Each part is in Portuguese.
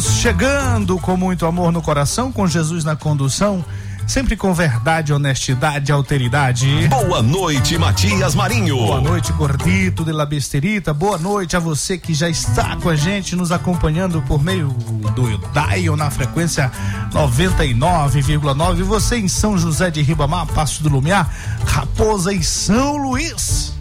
Estamos chegando com muito amor no coração, com Jesus na condução, sempre com verdade, honestidade, alteridade. Boa noite, Matias Marinho. Boa noite, gordito de la besterita. Boa noite a você que já está com a gente, nos acompanhando por meio do Dial na frequência 99,9. Você em São José de Ribamar, Passo do Lumiar, Raposa e São Luís.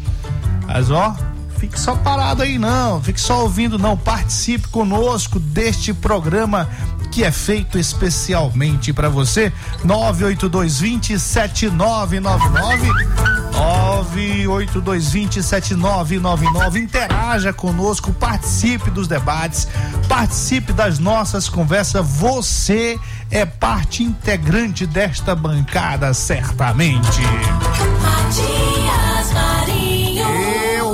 Mas ó, fique só parado aí não, fique só ouvindo não, participe conosco deste programa que é feito especialmente para você. 98220 7999 98220 7999 interaja conosco, participe dos debates, participe das nossas conversas. Você é parte integrante desta bancada, certamente. Eu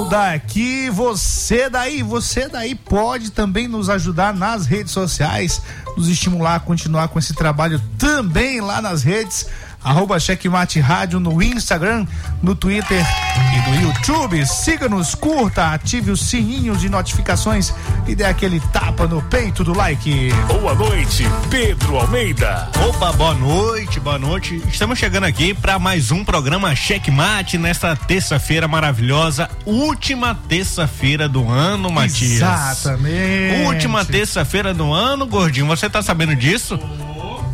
daqui, você daí, você daí pode também nos ajudar nas redes sociais, nos estimular a continuar com esse trabalho também lá nas redes. Arroba Checkmate Rádio no Instagram, no Twitter e no YouTube. Siga-nos, curta, ative os sininhos de notificações e dê aquele tapa no peito do like. Boa noite, Pedro Almeida. Opa, boa noite, boa noite. Estamos chegando aqui para mais um programa Checkmate nesta terça-feira maravilhosa, última terça-feira do ano, Matias. Exatamente. Última terça-feira do ano, gordinho. Você tá sabendo disso?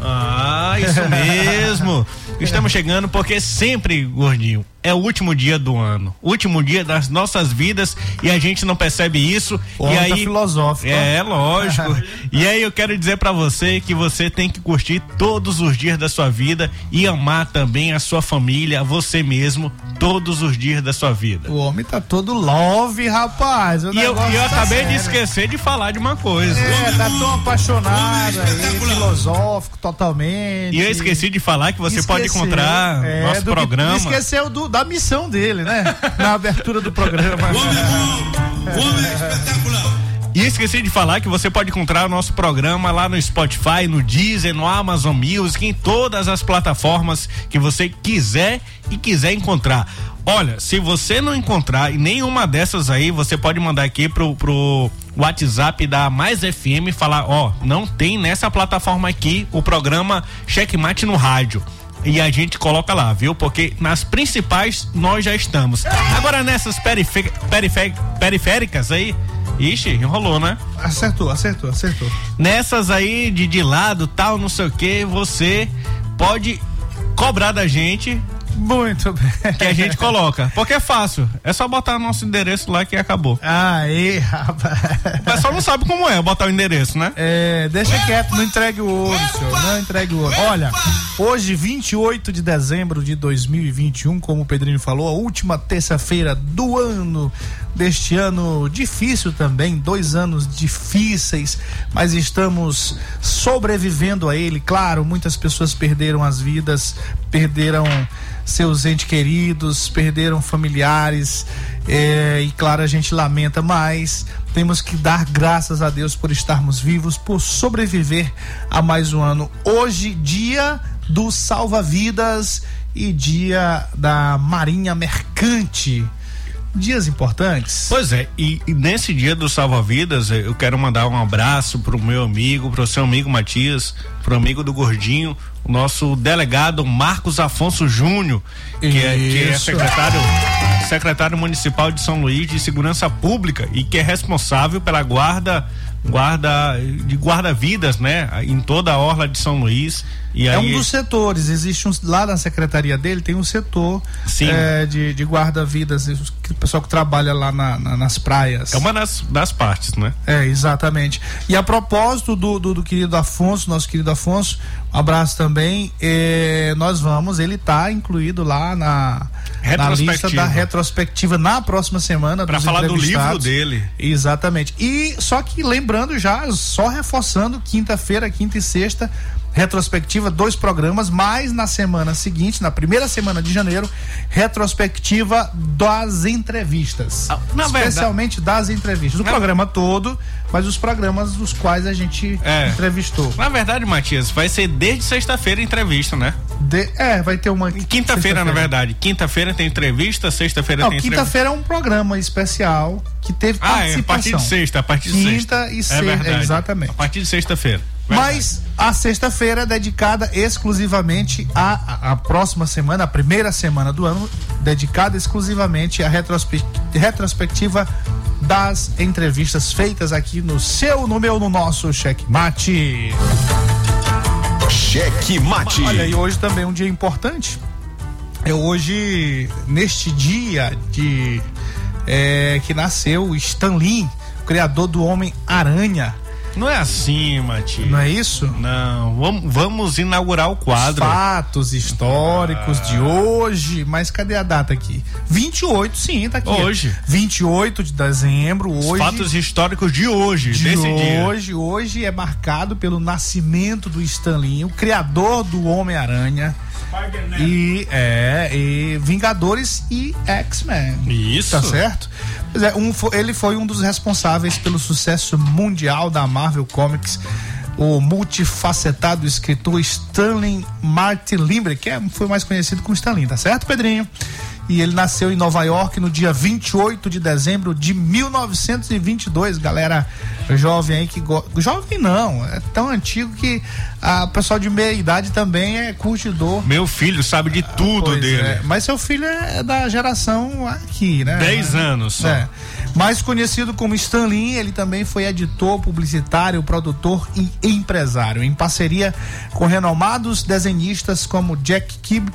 Ah, isso mesmo. Estamos chegando porque sempre, gordinho, é o último dia do ano, último dia das nossas vidas e a gente não percebe isso. Porra, e aí filosófico. É, lógico. e aí eu quero dizer pra você que você tem que curtir todos os dias da sua vida e amar também a sua família, a você mesmo, todos os dias da sua vida. O homem tá todo love, rapaz. O E eu, e eu tá acabei de sério. esquecer de falar de uma coisa. É, tá tão apaixonado aí, filosófico totalmente. E eu esqueci de falar que você pode Esqueceu, encontrar é, nosso programa. Esqueceu do- da missão dele, né? Na abertura do programa. E esqueci de falar que você pode encontrar o nosso programa lá no Spotify, no Deezer, no Amazon Music, em todas as plataformas que você quiser e quiser encontrar. Olha, se você não encontrar em nenhuma dessas aí, você pode mandar aqui pro, pro WhatsApp da Mais FM e falar, ó, não tem nessa plataforma aqui o programa Checkmate no rádio. E a gente coloca lá, viu? Porque nas principais nós já estamos. Agora nessas periféricas aí, ixi, enrolou, né? Acertou, acertou, acertou. Nessas aí de de lado, tal, não sei o que, você pode cobrar da gente Muito bem. que a gente coloca. Porque é fácil. É só botar nosso endereço lá que acabou. Aí, rapaz. O pessoal não sabe como é botar o endereço, né? É, deixa quieto, não entregue o ouro, senhor. Não entregue o ouro. Olha, hoje, 28 de dezembro de 2021, como o Pedrinho falou, a última terça-feira do ano, deste ano difícil também, dois anos difíceis, mas estamos sobrevivendo a ele. Claro, muitas pessoas perderam as vidas, perderam seus entes queridos, perderam familiares, é, e claro, a gente lamenta, mas temos que dar graças a Deus por estarmos vivos, por sobreviver a mais um ano. Hoje, dia do salva-vidas e dia da Marinha Mercante. Dias importantes. Pois é, e, e nesse dia do Salva-Vidas, eh, eu quero mandar um abraço pro meu amigo, pro seu amigo Matias, pro amigo do Gordinho, o nosso delegado Marcos Afonso Júnior, que é, que é secretário, secretário municipal de São Luís de Segurança Pública e que é responsável pela guarda guarda de guarda-vidas, né, em toda a orla de São Luís. E é aí... um dos setores. Existe um, lá na secretaria dele tem um setor é, de, de guarda-vidas, o pessoal que trabalha lá na, na, nas praias. É uma das, das partes, né? É, exatamente. E a propósito do, do, do querido Afonso, nosso querido Afonso, um abraço também. É, nós vamos, ele está incluído lá na, na lista da retrospectiva na próxima semana. Para falar do livro dele. Exatamente. E só que lembrando já, só reforçando, quinta-feira, quinta e sexta, retrospectiva, dois programas, mas na semana seguinte, na primeira semana de janeiro, retrospectiva das entrevistas. Ah, na especialmente verdade... das entrevistas. O na... programa todo, mas os programas dos quais a gente é. entrevistou. Na verdade, Matias, vai ser desde sexta-feira entrevista, né? De... É, vai ter uma. Quinta-feira, na verdade. Quinta-feira tem entrevista, sexta-feira tem entrevista. Quinta-feira é um programa especial que teve ah, participação. É, a partir de sexta, a partir de Quinta sexta. Quinta e sexta, é exatamente. A partir de sexta-feira. Mas a sexta-feira é dedicada exclusivamente à, à próxima semana, a primeira semana do ano, dedicada exclusivamente à retrospectiva das entrevistas feitas aqui no seu, no meu, no nosso Checkmate. Checkmate. Olha, e hoje também é um dia importante. É hoje, neste dia de é, que nasceu Stan Lee, criador do Homem-Aranha. Não é assim, Mati. Não é isso? Não. Vamos, vamos inaugurar o quadro. Fatos históricos ah. de hoje. Mas cadê a data aqui? 28, sim, tá aqui. Hoje. 28 de dezembro, hoje. Os fatos históricos de hoje, de desse dia. Hoje, hoje é marcado pelo nascimento do Stanley, o criador do Homem-Aranha. E é, e Vingadores e X-Men. Isso. Tá certo? É, um, ele foi um dos responsáveis pelo sucesso mundial da Marvel Comics o multifacetado escritor Stanley Martin Limbrick, que é, foi mais conhecido como Stanley, tá certo, Pedrinho? E ele nasceu em Nova York no dia 28 de dezembro de 1922. Galera jovem aí que go... jovem não, é tão antigo que a pessoal de meia idade também é curtidor. Meu filho sabe de tudo dele. É. Mas seu filho é da geração aqui, né? 10 anos só. É. Mais conhecido como Stan Lee, ele também foi editor, publicitário, produtor e empresário, em parceria com renomados desenhistas como Jack Kibb,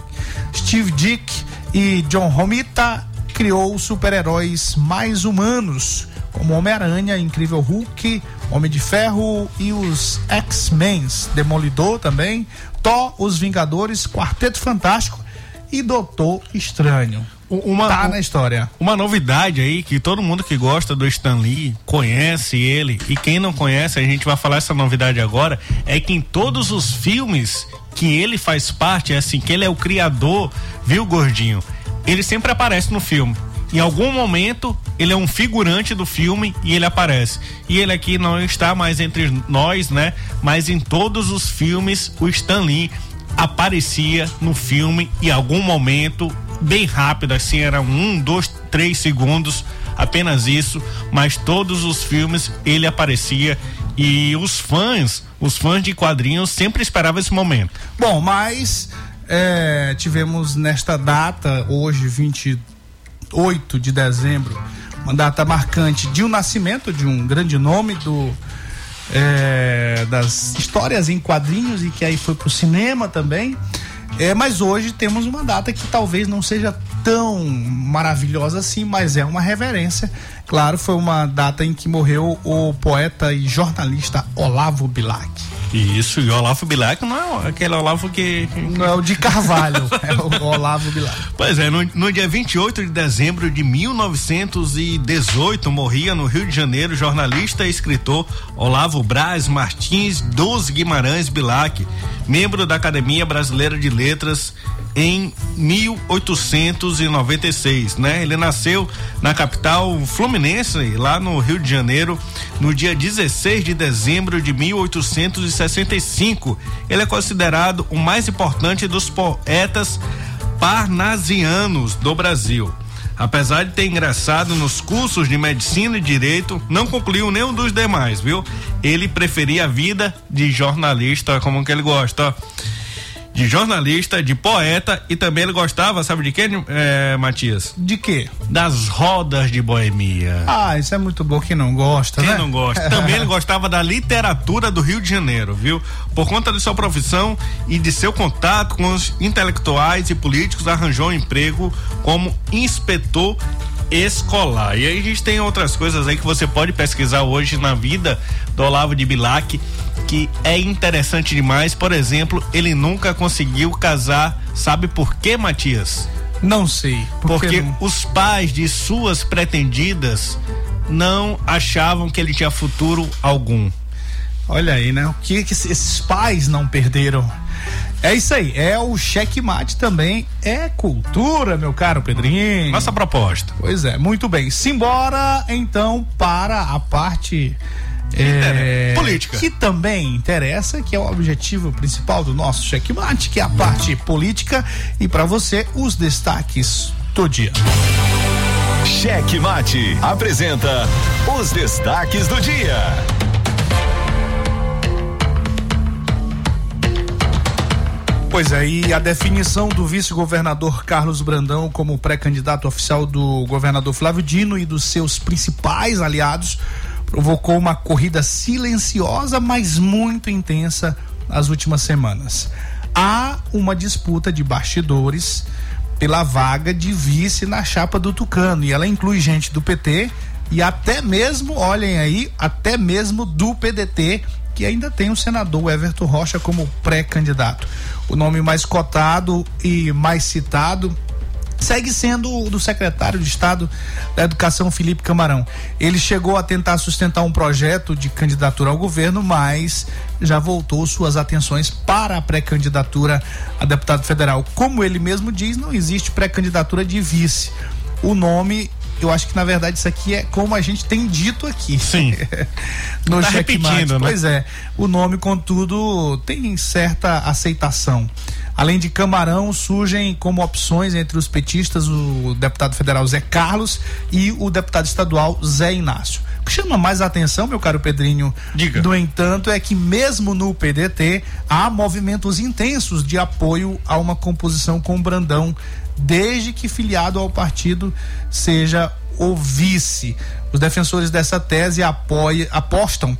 Steve Dick e John Romita criou super-heróis mais humanos, como Homem-Aranha, Incrível Hulk, Homem de Ferro e os X-Men, Demolidor também, Thor, Os Vingadores, Quarteto Fantástico e Doutor Estranho. Uma, tá na história. Uma novidade aí que todo mundo que gosta do Stan Lee conhece ele e quem não conhece, a gente vai falar essa novidade agora, é que em todos os filmes que ele faz parte, é assim, que ele é o criador, viu, gordinho? Ele sempre aparece no filme. Em algum momento, ele é um figurante do filme e ele aparece. E ele aqui não está mais entre nós, né? Mas em todos os filmes, o Stan Lee aparecia no filme em algum momento, bem rápido, assim, era um, dois, três segundos, apenas isso. Mas todos os filmes ele aparecia e os fãs, os fãs de quadrinhos sempre esperavam esse momento. Bom, mas é, tivemos nesta data, hoje, 28 de dezembro, uma data marcante de um nascimento de um grande nome do é, das histórias em quadrinhos e que aí foi pro cinema também. É, mas hoje temos uma data que talvez não seja tão maravilhosa assim, mas é uma reverência. Claro, foi uma data em que morreu o poeta e jornalista Olavo Bilac. Isso, e Olavo Bilac não é aquele Olavo que. Não é o de Carvalho, é o Olavo Bilac. Pois é, no, no, dia 28 de dezembro de 1918, morria no Rio de Janeiro o jornalista e escritor Olavo Braz Martins dos Guimarães Bilac, membro da Academia Brasileira de Letras em 1896, né? Ele nasceu na capital fluminense, lá no Rio de Janeiro, no dia 16 de dezembro de 1865. Ele é considerado o mais importante dos poetas parnasianos do Brasil. Apesar de ter ingressado nos cursos de medicina e direito, não concluiu nenhum dos demais, viu? Ele preferia a vida de jornalista, como que ele gosta, ó de jornalista, de poeta e também ele gostava, sabe de quê, é, Matias? De quê? Das rodas de boemia. Ah, isso é muito bom. Quem não gosta, Quem né? não gosta? Também ele gostava da literatura do Rio de Janeiro, viu? Por conta de sua profissão e de seu contato com os intelectuais e políticos, arranjou um emprego como inspetor escolar. E aí a gente tem outras coisas aí que você pode pesquisar hoje na vida do Olavo de Bilac, que é interessante demais. Por exemplo, ele nunca conseguiu casar. Sabe por quê, Matias? Não sei. Por Porque não? os pais de suas pretendidas não achavam que ele tinha futuro algum. Olha aí, né? O que, que esses pais não perderam? É isso aí, é o checkmate também, é cultura, meu caro Pedrinho. Nossa proposta. Pois é, muito bem. Simbora então para a parte é, política. Que também interessa, que é o objetivo principal do nosso checkmate, que é a parte política. E para você, os destaques do dia. Cheque Mate apresenta os destaques do dia. Pois é, e a definição do vice-governador Carlos Brandão como pré-candidato oficial do governador Flávio Dino e dos seus principais aliados provocou uma corrida silenciosa, mas muito intensa nas últimas semanas. Há uma disputa de bastidores pela vaga de vice na chapa do Tucano e ela inclui gente do PT e até mesmo, olhem aí, até mesmo do PDT que ainda tem o senador Everton Rocha como pré-candidato. O nome mais cotado e mais citado segue sendo o do secretário de Estado da Educação, Felipe Camarão. Ele chegou a tentar sustentar um projeto de candidatura ao governo, mas já voltou suas atenções para a pré-candidatura a deputado federal. Como ele mesmo diz, não existe pré-candidatura de vice. O nome eu acho que na verdade isso aqui é como a gente tem dito aqui. Sim. no tá repetindo, né? Pois é. O nome, contudo, tem certa aceitação. Além de Camarão, surgem como opções entre os petistas o deputado federal Zé Carlos e o deputado estadual Zé Inácio. O que chama mais atenção, meu caro Pedrinho, Diga. no entanto, é que mesmo no PDT há movimentos intensos de apoio a uma composição com Brandão, desde que filiado ao partido seja o vice. Os defensores dessa tese apoia, apostam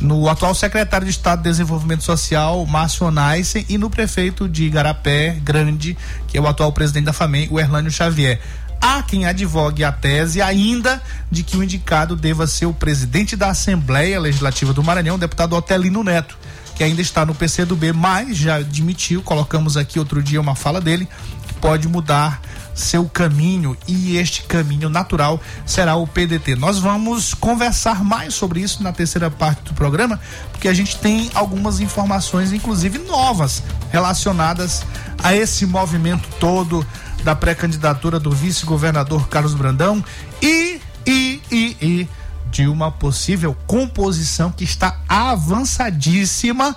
no atual secretário de Estado de Desenvolvimento Social, Márcio Onaisen, e no prefeito de Igarapé Grande, que é o atual presidente da FAMEM, o Erlânio Xavier. Há quem advogue a tese ainda de que o indicado deva ser o presidente da Assembleia Legislativa do Maranhão, o deputado Otelino Neto, que ainda está no PCdoB, mas já admitiu, colocamos aqui outro dia uma fala dele, pode mudar seu caminho e este caminho natural será o PDT. Nós vamos conversar mais sobre isso na terceira parte do programa, porque a gente tem algumas informações, inclusive novas, relacionadas a esse movimento todo da pré-candidatura do vice-governador Carlos Brandão e, e, e, e de uma possível composição que está avançadíssima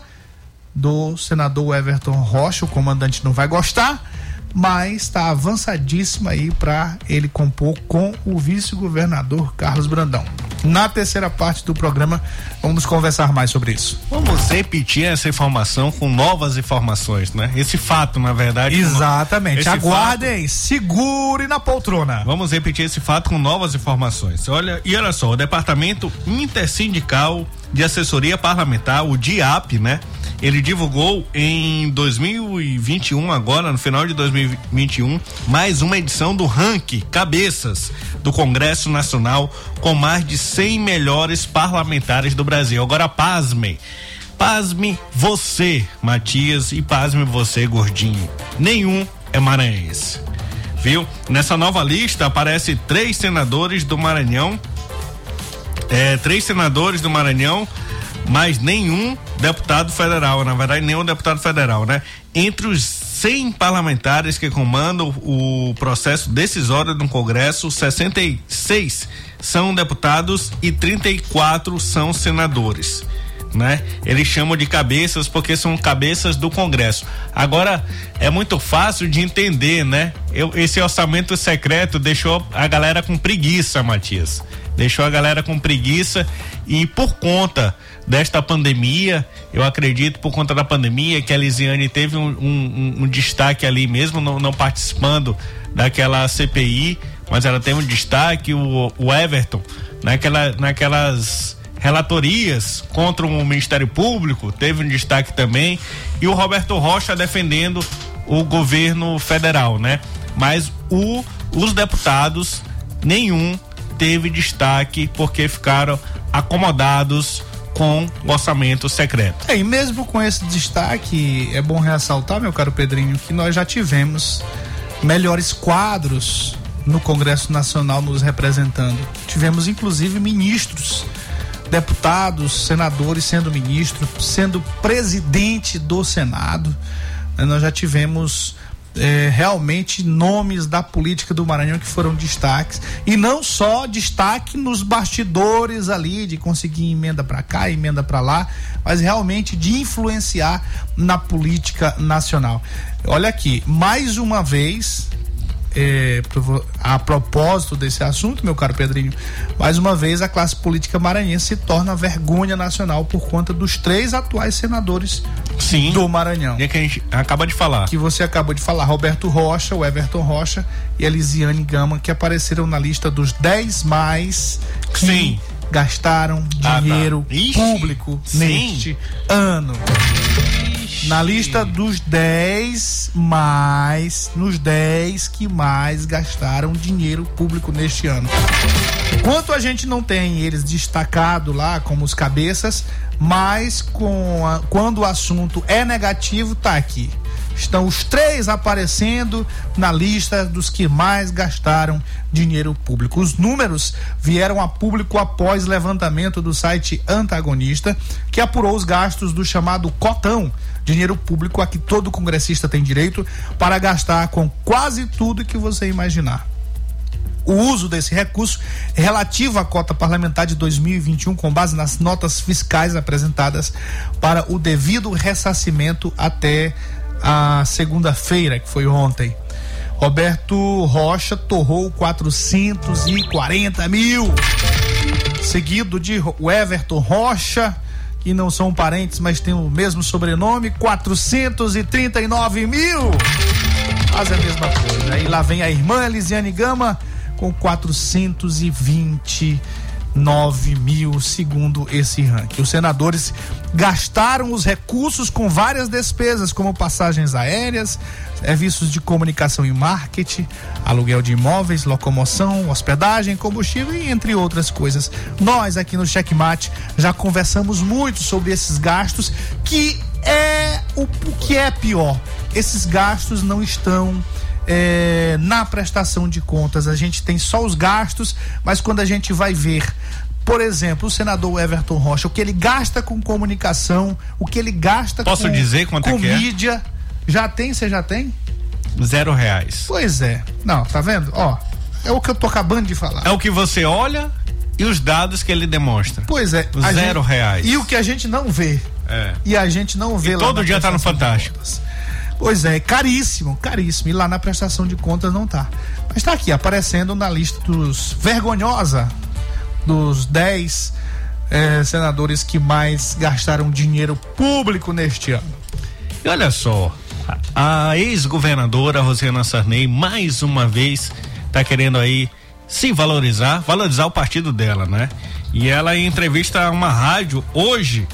do senador Everton Rocha. O comandante não vai gostar mas está avançadíssima aí para ele compor com o vice-governador Carlos Brandão. Na terceira parte do programa, vamos conversar mais sobre isso. Vamos repetir essa informação com novas informações, né? Esse fato, na verdade. Exatamente. Aguardem, fato, segure na poltrona. Vamos repetir esse fato com novas informações. Olha, e olha só, o Departamento Intersindical de Assessoria Parlamentar, o DIAP, né? Ele divulgou em 2021, agora, no final de 2021, mais uma edição do Rank Cabeças do Congresso Nacional com mais de 100 melhores parlamentares do Brasil. Agora, pasmem. Pasme você, Matias, e pasme você, gordinho. Nenhum é maranhense. Viu? Nessa nova lista aparece três senadores do Maranhão. É, três senadores do Maranhão mas nenhum deputado federal, na verdade, nenhum deputado federal, né? Entre os 100 parlamentares que comandam o processo decisório do Congresso, 66 são deputados e 34 são senadores. Né? Eles chamam de cabeças porque são cabeças do Congresso. Agora é muito fácil de entender, né? Eu, esse orçamento secreto deixou a galera com preguiça, Matias. deixou a galera com preguiça e por conta desta pandemia, eu acredito por conta da pandemia que a Lisiane teve um, um, um destaque ali mesmo, não, não, participando daquela CPI, mas ela teve um destaque, o, o Everton, naquela, naquelas relatorias contra o Ministério Público, teve um destaque também, e o Roberto Rocha defendendo o governo federal, né? Mas o, os deputados, nenhum teve destaque porque ficaram acomodados com orçamento secreto. É, e mesmo com esse destaque, é bom ressaltar, meu caro Pedrinho, que nós já tivemos melhores quadros no Congresso Nacional nos representando. Tivemos inclusive ministros, deputados, senadores sendo ministro, sendo presidente do Senado. Nós já tivemos é, realmente nomes da política do Maranhão que foram destaques e não só destaque nos bastidores ali de conseguir emenda para cá, emenda para lá, mas realmente de influenciar na política nacional. Olha aqui, mais uma vez é, a propósito desse assunto, meu caro Pedrinho, mais uma vez a classe política maranhense se torna vergonha nacional por conta dos três atuais senadores Sim, do Maranhão. E é que a gente acaba de falar. Que você acabou de falar, Roberto Rocha, o Everton Rocha e a Lisiane Gama, que apareceram na lista dos 10 mais que Sim. gastaram dinheiro ah, tá. público Ixi, neste sim. ano na lista dos 10 mais, nos 10 que mais gastaram dinheiro público neste ano. Quanto a gente não tem eles destacado lá como os cabeças, mas com a, quando o assunto é negativo, tá aqui. Estão os três aparecendo na lista dos que mais gastaram dinheiro público. Os números vieram a público após levantamento do site Antagonista, que apurou os gastos do chamado cotão, dinheiro público a que todo congressista tem direito para gastar com quase tudo que você imaginar. O uso desse recurso relativo à cota parlamentar de 2021, com base nas notas fiscais apresentadas para o devido ressarcimento até a segunda-feira, que foi ontem. Roberto Rocha torrou 440 mil, seguido de Everton Rocha, que não são parentes, mas tem o mesmo sobrenome, 439 mil. Faz a mesma coisa. E lá vem a irmã Elisiane Gama com 429 mil, segundo esse ranking. Os senadores gastaram os recursos com várias despesas, como passagens aéreas, serviços de comunicação e marketing, aluguel de imóveis, locomoção, hospedagem, combustível e entre outras coisas. Nós aqui no Checkmate já conversamos muito sobre esses gastos que é o, o que é pior. Esses gastos não estão é, na prestação de contas. A gente tem só os gastos, mas quando a gente vai ver por exemplo, o senador Everton Rocha, o que ele gasta com comunicação, o que ele gasta Posso com, dizer quanto com é que é? mídia. Já tem? Você já tem? Zero reais. Pois é. Não, tá vendo? Ó, é o que eu tô acabando de falar. É o que você olha e os dados que ele demonstra. Pois é. Zero gente- reais. E o que a gente não vê. É. E a gente não vê E lá todo dia tá no Fantástico. contas. Pois é, caríssimo, caríssimo. E lá na prestação de contas não tá. Mas tá aqui, aparecendo na lista dos vergonhosa dos 10 eh, senadores que mais gastaram dinheiro público neste ano. E olha só, a ex-governadora Rosiana Sarney, mais uma vez, tá querendo aí se valorizar, valorizar o partido dela, né? E ela, em entrevista a uma rádio hoje,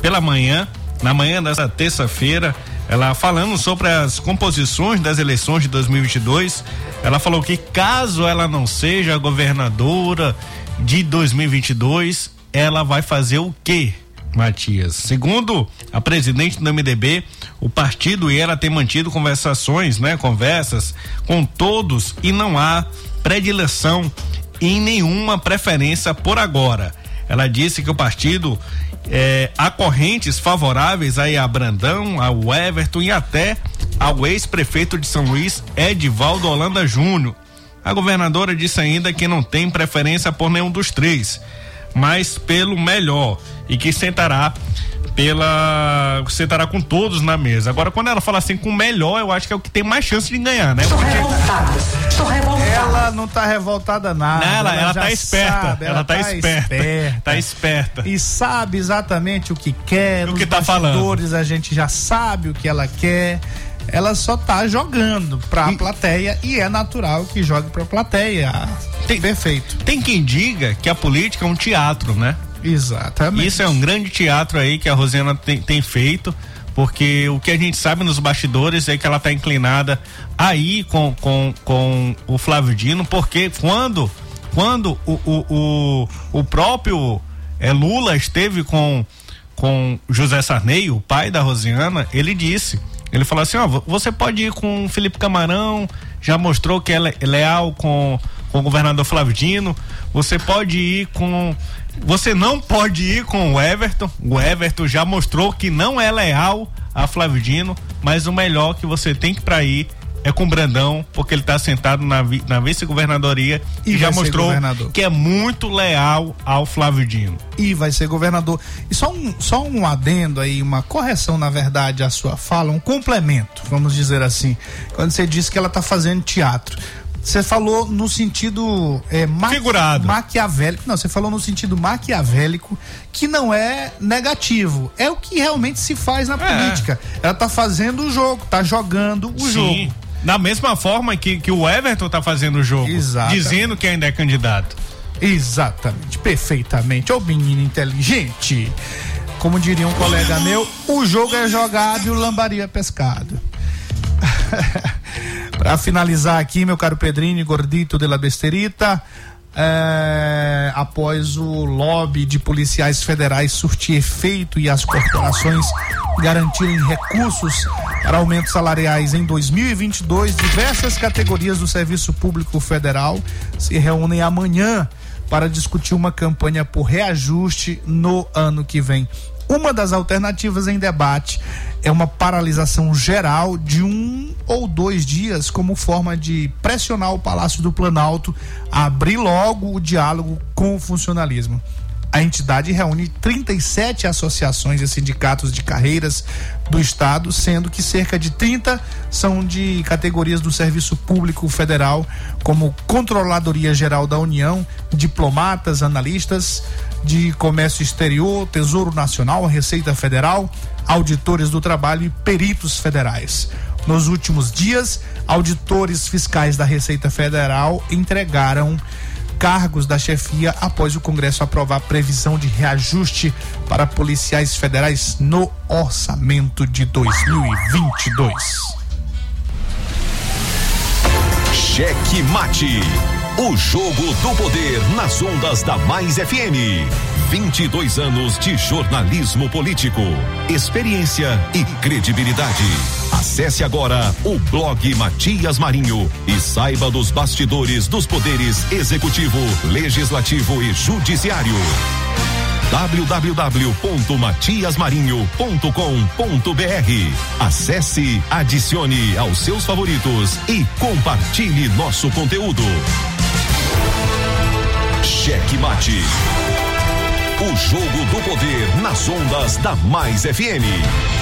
pela manhã, na manhã dessa terça-feira, ela falando sobre as composições das eleições de 2022, ela falou que caso ela não seja governadora de 2022, ela vai fazer o quê? Matias. Segundo a presidente do MDB, o partido e ela tem mantido conversações, né? Conversas com todos e não há predileção em nenhuma preferência por agora. Ela disse que o partido eh, há correntes favoráveis aí a Brandão, ao Everton e até ao ex-prefeito de São Luís, Edivaldo Holanda Júnior. A governadora disse ainda que não tem preferência por nenhum dos três, mas pelo melhor e que sentará pela sentará com todos na mesa. Agora quando ela fala assim com o melhor, eu acho que é o que tem mais chance de ganhar, né? Tô Porque revoltada. Tô revoltada. Ela ela não tá revoltada nada. Não, ela, ela, ela tá esperta. Sabe, ela, ela tá, tá esperta. esperta. Tá esperta. E sabe exatamente o que quer. O que tá falando. a gente já sabe o que ela quer ela só tá jogando pra e... plateia e é natural que jogue pra plateia. Tem, Perfeito. Tem quem diga que a política é um teatro, né? Exatamente. Isso é um grande teatro aí que a Rosiana tem, tem feito porque o que a gente sabe nos bastidores é que ela está inclinada aí com, com, com o Flávio Dino, porque quando, quando o, o, o, o próprio é, Lula esteve com, com José Sarney, o pai da Rosiana, ele disse ele falou assim: ó, você pode ir com o Felipe Camarão, já mostrou que é leal com, com o governador Flávio Dino. Você pode ir com. Você não pode ir com o Everton. O Everton já mostrou que não é leal a Flávio Dino, mas o melhor que você tem que para ir é com o Brandão, porque ele está sentado na, na vice-governadoria e, e já mostrou que é muito leal ao Flávio Dino. E vai ser governador. E só um, só um adendo aí, uma correção, na verdade, à sua fala, um complemento, vamos dizer assim. Quando você disse que ela está fazendo teatro. Você falou no sentido é, figurado, maquiavélico. Não, você falou no sentido maquiavélico, que não é negativo. É o que realmente se faz na é. política. Ela está fazendo o jogo, está jogando o Sim. jogo. Da mesma forma que, que o Everton tá fazendo o jogo. Exatamente. Dizendo que ainda é candidato. Exatamente, perfeitamente. Ô menino inteligente. Como diria um colega meu, o jogo é jogado e o lambari é pescado. Para finalizar aqui, meu caro Pedrinho, gordito de la besterita, é, após o lobby de policiais federais surtir efeito e as corporações garantirem recursos para aumentos salariais em 2022, diversas categorias do Serviço Público Federal se reúnem amanhã para discutir uma campanha por reajuste no ano que vem. Uma das alternativas em debate é uma paralisação geral de um ou dois dias, como forma de pressionar o Palácio do Planalto a abrir logo o diálogo com o funcionalismo. A entidade reúne 37 associações e sindicatos de carreiras do Estado, sendo que cerca de 30 são de categorias do Serviço Público Federal, como Controladoria Geral da União, diplomatas, analistas de Comércio Exterior, Tesouro Nacional, Receita Federal, auditores do trabalho e peritos federais. Nos últimos dias, auditores fiscais da Receita Federal entregaram cargos da chefia após o Congresso aprovar previsão de reajuste para policiais federais no orçamento de 2022. Cheque Mate. O jogo do poder nas ondas da Mais FM. 22 anos de jornalismo político, experiência e credibilidade. Acesse agora o blog Matias Marinho e saiba dos bastidores dos poderes executivo, legislativo e judiciário www.matiasmarinho.com.br. Acesse, adicione aos seus favoritos e compartilhe nosso conteúdo. Cheque Mate. O jogo do poder nas ondas da Mais FM.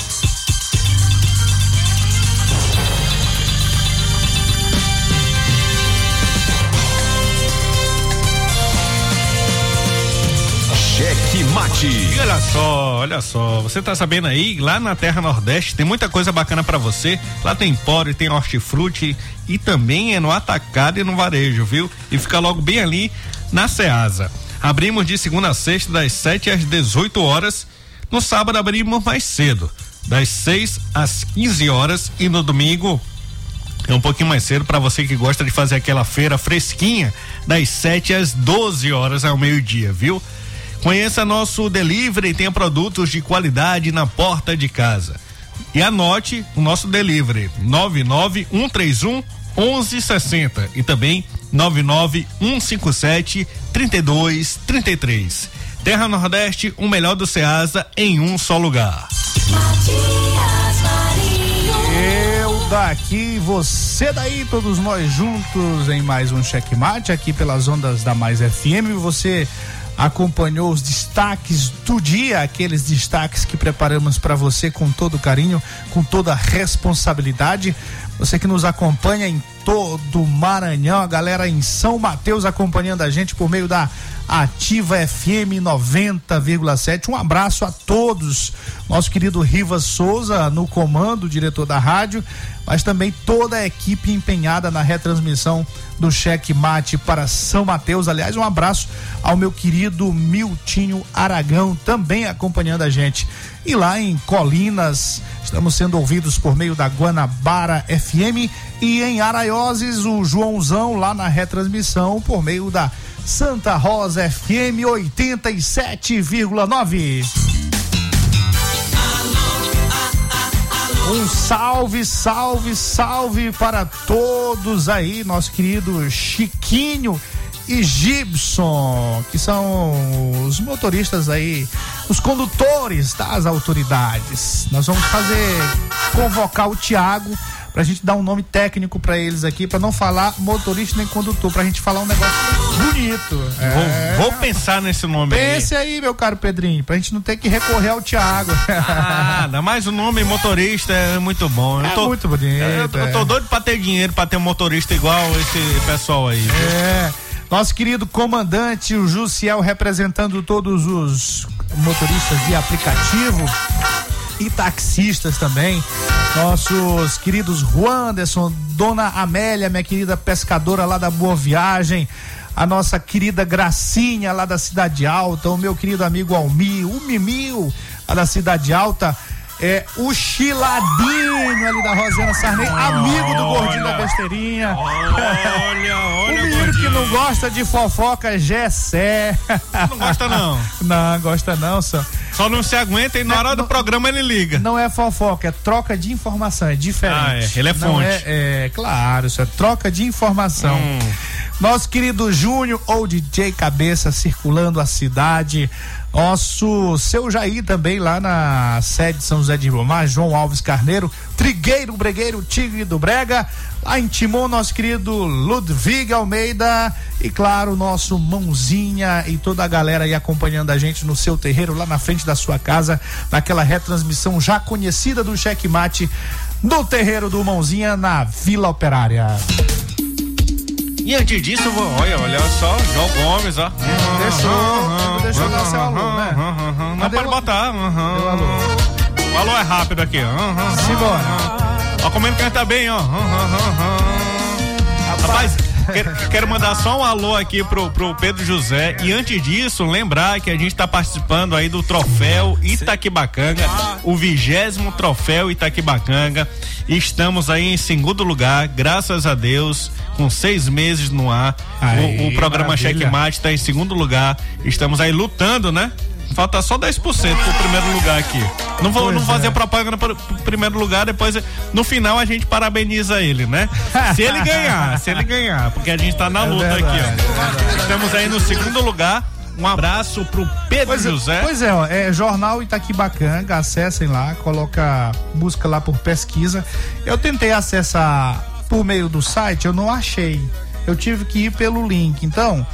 Cheque Mate. E olha só, olha só, você tá sabendo aí, lá na Terra Nordeste tem muita coisa bacana para você. Lá tem poro, tem hortifruti e também é no atacado e no varejo, viu? E fica logo bem ali na Ceasa. Abrimos de segunda a sexta das 7 às 18 horas. No sábado abrimos mais cedo, das 6 às 15 horas e no domingo é um pouquinho mais cedo para você que gosta de fazer aquela feira fresquinha, das 7 às 12 horas ao meio-dia, viu? Conheça nosso delivery e tenha produtos de qualidade na porta de casa. E anote o nosso delivery: 99131 1160 e também 99157 3233. Terra Nordeste, o melhor do Ceasa em um só lugar. Eu daqui, você daí, todos nós juntos em mais um checkmate aqui pelas ondas da Mais FM. Você acompanhou os destaques do dia, aqueles destaques que preparamos para você com todo carinho, com toda responsabilidade. Você que nos acompanha em todo o Maranhão, a galera em São Mateus acompanhando a gente por meio da Ativa FM 90,7. Um abraço a todos. Nosso querido Rivas Souza no comando, diretor da rádio, mas também toda a equipe empenhada na retransmissão do Cheque Mate para São Mateus. Aliás, um abraço ao meu querido Miltinho Aragão, também acompanhando a gente. E lá em Colinas, estamos sendo ouvidos por meio da Guanabara FM e em Araioses, o Joãozão lá na retransmissão por meio da Santa Rosa FM 87,9. Um salve, salve, salve para todos aí, nosso querido Chiquinho e Gibson, que são os motoristas aí, os condutores das autoridades. Nós vamos fazer convocar o Tiago pra gente dar um nome técnico para eles aqui, para não falar motorista nem condutor, pra gente falar um negócio bonito. É. Vou, vou, pensar nesse nome Pense aí. aí, meu caro Pedrinho, pra gente não ter que recorrer ao Thiago. Ah, mas o nome motorista é muito bom. Eu é tô, muito bonito. Eu, eu, eu tô é. doido pra ter dinheiro pra ter um motorista igual esse pessoal aí. Viu? É. Nosso querido comandante, o Jussiel, representando todos os motoristas de aplicativo e taxistas também. Nossos queridos Juan Anderson, Dona Amélia, minha querida pescadora lá da Boa Viagem, a nossa querida Gracinha lá da Cidade Alta, o meu querido amigo Almir, o Mimil lá da Cidade Alta é o Chiladinho ali da Rosana Sarney, amigo do gordinho da besteirinha. Olha, olha. o menino que não gosta de fofoca, Gessé. Não gosta não. Não, gosta não, só. Só não se aguenta e na hora do programa ele liga. Não é fofoca, é troca de informação, é diferente. Ah, é. Ele é fonte. É, é, claro, isso é troca de informação. Hum. Nosso querido Júnior ou DJ Cabeça circulando a cidade. Nosso seu Jair também lá na sede de São José de Ribamar, João Alves Carneiro, Trigueiro Bregueiro, Tigre do Brega, lá em Timon, nosso querido Ludwig Almeida e claro, nosso Mãozinha e toda a galera aí acompanhando a gente no seu terreiro, lá na frente da sua casa, naquela retransmissão já conhecida do Cheque Mate do terreiro do Mãozinha na Vila Operária. E antes disso, vou, olha, olha só, João Gomes, ó. Deixou, deixou dar seu alô, né? Não pode botar. O alô é rápido aqui. Simbora. Ó, comendo que tá bem, ó. Rapaz, quero, mandar só um alô aqui pro, pro Pedro José. E antes disso, lembrar que a gente tá participando aí do troféu Itaquibacanga, o vigésimo troféu Itaquibacanga. Estamos aí em segundo lugar, graças a Deus com seis meses no ar. Aí, o, o, programa Checkmate está em segundo lugar. Estamos aí lutando, né? Falta só 10% pro primeiro lugar aqui. Não vou não fazer é. propaganda pro, pro primeiro lugar, depois no final a gente parabeniza ele, né? Se ele ganhar, se ele ganhar, porque a gente tá na é luta é verdade, aqui, ó. É Estamos aí no segundo lugar. Um abraço pro Pedro pois é, José. Pois é, ó, é Jornal Itaquibacanga, acessem lá, coloca, busca lá por pesquisa. Eu tentei acessar por meio do site, eu não achei. Eu tive que ir pelo link. Então,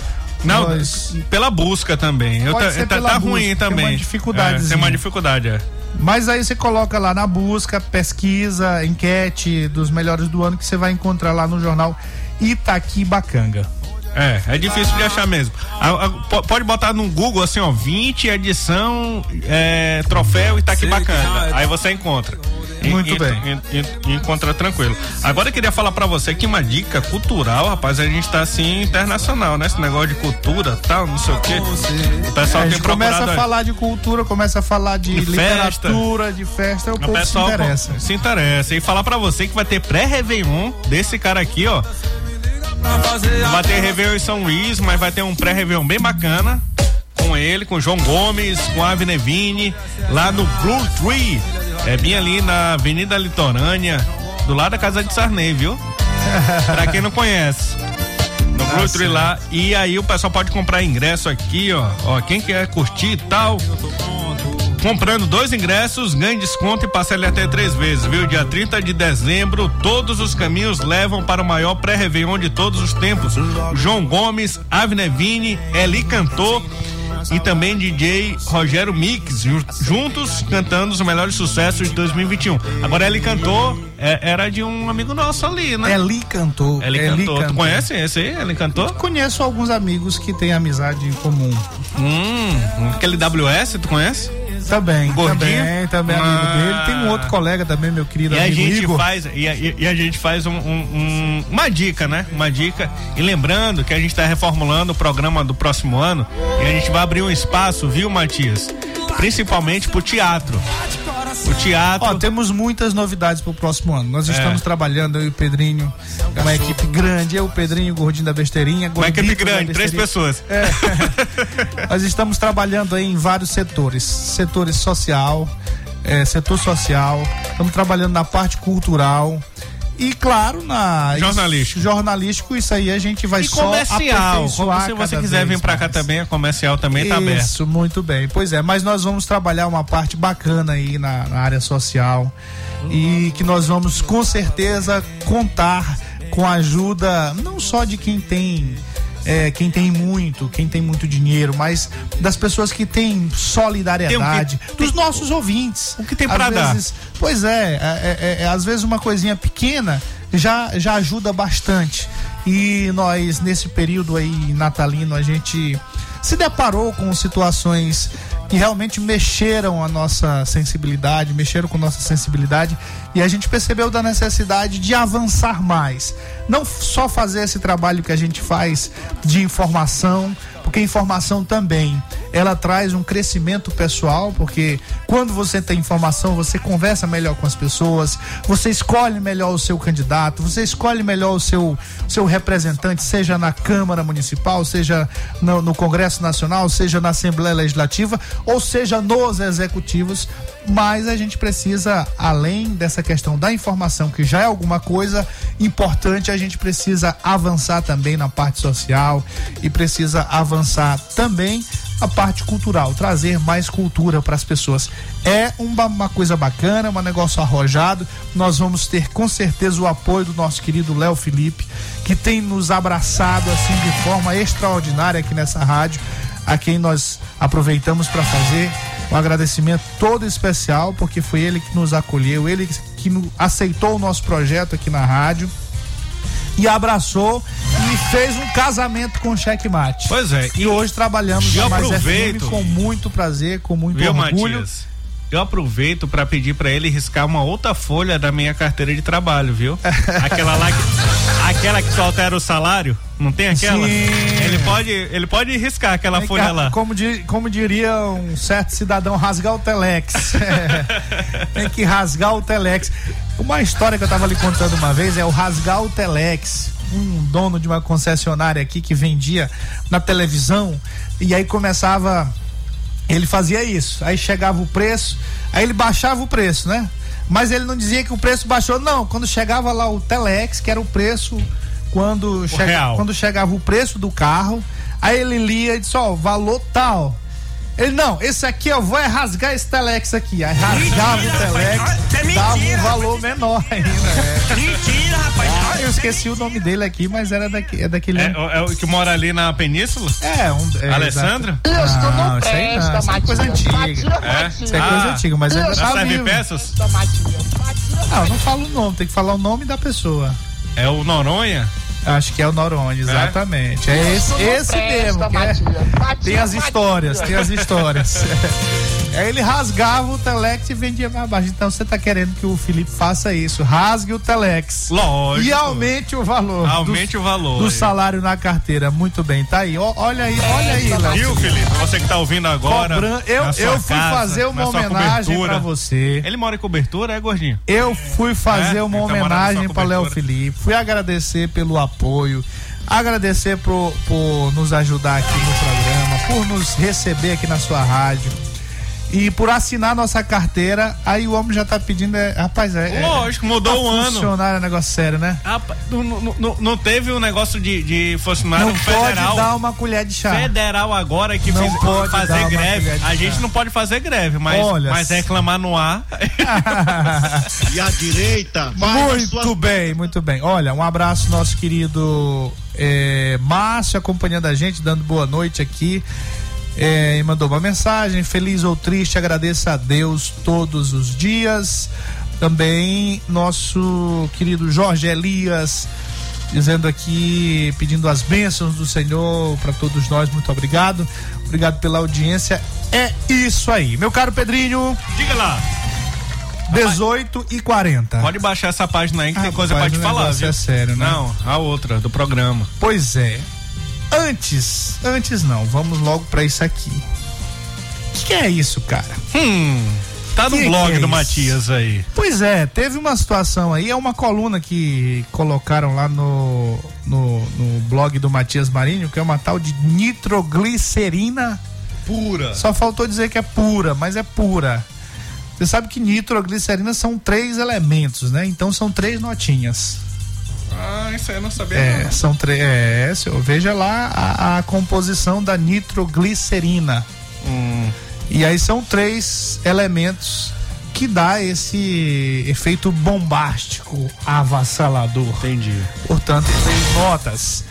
não, nós... pela busca também. Eu tá, tá, tá ruim também. Tem uma dificuldade. É, tem uma dificuldade, é. Mas aí você coloca lá na busca, pesquisa, enquete dos melhores do ano que você vai encontrar lá no jornal Itaqui Bacanga. É, é difícil de achar mesmo. A, a, pode botar no Google assim, ó, 20 edição é, troféu Itaquibacanga. Aí você encontra. Muito e, bem. E, encontra tranquilo. Agora eu queria falar para você que uma dica cultural, rapaz, a gente tá assim internacional, né? Esse negócio de cultura, tal, não sei o quê. O pessoal é, gente começa a falar de cultura, começa a falar de, de literatura, festa. de festa, o, o povo se interessa. Se interessa. E falar para você que vai ter pré-Réveillon desse cara aqui, ó. Vai ter Réveillon em São Luís, mas vai ter um pré-Réveillon bem bacana com ele, com João Gomes, com a Avnevini, lá no Blue Tree. É bem ali na Avenida Litorânea, do lado da casa de Sarney, viu? pra quem não conhece. No ah, Tree lá. E aí o pessoal pode comprar ingresso aqui, ó. Ó, quem quer curtir e tal. Comprando dois ingressos, ganhe desconto e parcele até três vezes, viu? Dia 30 de dezembro, todos os caminhos levam para o maior pré-réveillon de todos os tempos. João Gomes, Avnevini, Eli Cantor e também DJ Rogério Mix, juntos cantando os melhores sucessos de 2021. Agora ele cantou, é, era de um amigo nosso ali, né? Eli cantou. Eli, Eli cantou. cantou. Tu conhece esse aí? Ele cantou? Conheço alguns amigos que têm amizade em comum. Hum, aquele WS, tu conhece? Também, Gordinho? também, também ah. amigo dele. Tem um outro colega também, meu querido e amigo a gente Igor. Faz, e, a, e a gente faz um, um, uma dica, né? Uma dica. E lembrando que a gente está reformulando o programa do próximo ano e a gente vai abrir um espaço, viu, Matias? Principalmente pro teatro. O teatro. Ó, temos muitas novidades pro próximo ano. Nós é. estamos trabalhando, eu e o Pedrinho, uma equipe grande, eu, o Pedrinho, o Gordinho da Besteirinha. Uma equipe grande, três pessoas. É. Nós estamos trabalhando aí em vários setores. Setores social, é, setor social, estamos trabalhando na parte cultural. E claro, na jornalístico. Isso, jornalístico, isso aí a gente vai e só comercial. Se você quiser vir para cá também, a comercial também está aberto. Isso, muito bem. Pois é, mas nós vamos trabalhar uma parte bacana aí na, na área social e que nós vamos com certeza contar com a ajuda não só de quem tem é, quem tem muito, quem tem muito dinheiro, mas das pessoas que têm solidariedade, tem que, dos tem, nossos ouvintes. O que tem para dar? Pois é, é, é, é, às vezes uma coisinha pequena já, já ajuda bastante. E nós, nesse período aí natalino, a gente se deparou com situações que realmente mexeram a nossa sensibilidade, mexeram com nossa sensibilidade e a gente percebeu da necessidade de avançar mais. Não só fazer esse trabalho que a gente faz de informação, porque informação também ela traz um crescimento pessoal, porque quando você tem informação, você conversa melhor com as pessoas, você escolhe melhor o seu candidato, você escolhe melhor o seu, seu representante, seja na Câmara Municipal, seja no, no Congresso Nacional, seja na Assembleia Legislativa, ou seja nos executivos. Mas a gente precisa, além dessa questão da informação, que já é alguma coisa importante, a gente precisa avançar também na parte social e precisa avançar também a parte cultural, trazer mais cultura para as pessoas. É uma, uma, coisa bacana, um negócio arrojado. Nós vamos ter com certeza o apoio do nosso querido Léo Felipe, que tem nos abraçado assim de forma extraordinária aqui nessa rádio, a quem nós aproveitamos para fazer um agradecimento todo especial, porque foi ele que nos acolheu, ele que aceitou o nosso projeto aqui na rádio e abraçou e fez um casamento com checkmate. Pois é. E, hoje trabalhamos na Mais FM com muito prazer, com muito Viu, orgulho. Matias? Eu aproveito para pedir para ele riscar uma outra folha da minha carteira de trabalho, viu? Aquela lá que, aquela que só altera o salário, não tem aquela? Sim. Ele pode, ele pode riscar aquela folha lá. Como, di, como diria um certo cidadão, rasgar o telex. É, tem que rasgar o telex. Uma história que eu tava lhe contando uma vez é o rasgar o telex um dono de uma concessionária aqui que vendia na televisão e aí começava ele fazia isso. Aí chegava o preço, aí ele baixava o preço, né? Mas ele não dizia que o preço baixou, não. Quando chegava lá o Telex, que era o preço quando, chega, quando chegava o preço do carro, aí ele lia e disse, ó, valor tal. Ele, não, esse aqui eu vou é rasgar esse Telex aqui. Aí rasgava mentira, o Telex, rapaz, é mentira, dava um valor rapaz. menor ainda. É. Mentira, rapaz. Ah, eu esqueci o nome dele aqui, mas era daqui, é daquele. É, é, o que mora ali na península? É, um. É, Alessandro? Não, isso não, isso aí não. Isso é coisa antiga. É? Isso é coisa ah, antiga, mas ainda tá serve peças? Não, não fala o nome, tem que falar o nome da pessoa. É o Noronha? Acho que é o Noronha, exatamente. É, é esse, esse mesmo. É, tem as histórias, tem as histórias. Aí ele rasgava o Telex e vendia mais baixo. Então você tá querendo que o Felipe faça isso. Rasgue o Telex. Lógico. E aumente o valor. Aumente do, o valor. Do aí. salário na carteira. Muito bem. Tá aí. Ó, olha aí, olha aí, Léo. Viu, Felipe? Você que tá ouvindo agora. Cobran... Eu, eu fui casa, fazer uma homenagem pra você. Ele mora em cobertura, é, gordinho? Eu fui fazer É? uma tá homenagem sua para Léo. Felipe. Fui agradecer pelo apoio. Agradecer por, por nos ajudar aqui no programa, por nos receber aqui na sua rádio. E por assinar nossa carteira, aí o homem já tá pedindo. É, rapaz, é. Lógico, mudou é, o ano. Funcionário é negócio sério, né? Rapaz, não, não- não- teve um negócio de, de funcionário Não federal. pode dar uma colher de chá. Federal agora que Não fez- fazer greve. A gente não pode fazer greve, mas, Olha, mas reclamar no ar. E a direita Muito bem, muito bem. Olha, um abraço nosso querido é, Márcio acompanhando a gente, dando boa noite aqui. É, e mandou uma mensagem, feliz ou triste, agradeça a Deus todos os dias. Também nosso querido Jorge Elias dizendo aqui, pedindo as bênçãos do Senhor para todos nós, muito obrigado. Obrigado pela audiência. É isso aí. Meu caro Pedrinho, Diga lá. 18 e 40. Pode baixar essa página aí que tem Rapaz, coisa pra te falar, viu? é sério, né? Não, a outra, do programa. Pois é. Antes, antes não, vamos logo pra isso aqui. O que, que é isso, cara? Hum. Tá no Que blog que é do? Matias aí. Pois é, teve uma situação aí, é uma coluna que colocaram lá no, no, no blog do Matias Marinho, que é uma tal de nitroglicerina. Pura. Só faltou dizer que é pura, mas é pura. Você sabe que nitroglicerina são três elementos, né? Então são três notinhas. Ah, isso aí eu não sabia. É, são três. É, veja lá a, a composição da nitroglicerina. Hum. E aí são três elementos que dá esse efeito bombástico, avassalador. Entendi. Portanto, três notas.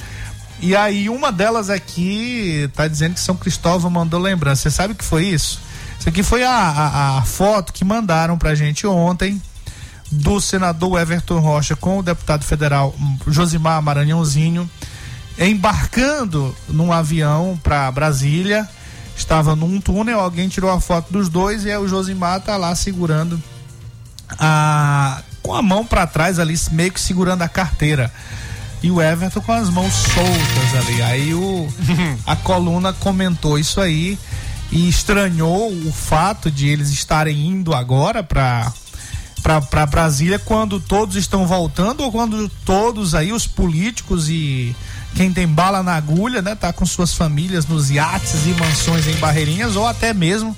E aí uma delas aqui tá dizendo que São Cristóvão mandou lembrança. Você sabe o que foi isso? Isso aqui foi a, a, a foto que mandaram pra gente ontem do senador Everton Rocha com o deputado federal Josimar Maranhãozinho embarcando num avião para Brasília. Estava num túnel, alguém tirou a foto dos dois e aí o Josimar tá lá segurando a com a mão para trás ali, meio que segurando a carteira. E o Everton com as mãos soltas ali. Aí o a coluna comentou isso aí e estranhou o fato de eles estarem indo agora para para Brasília quando todos estão voltando ou quando todos aí os políticos e quem tem bala na agulha, né, tá com suas famílias nos iates e mansões em Barreirinhas ou até mesmo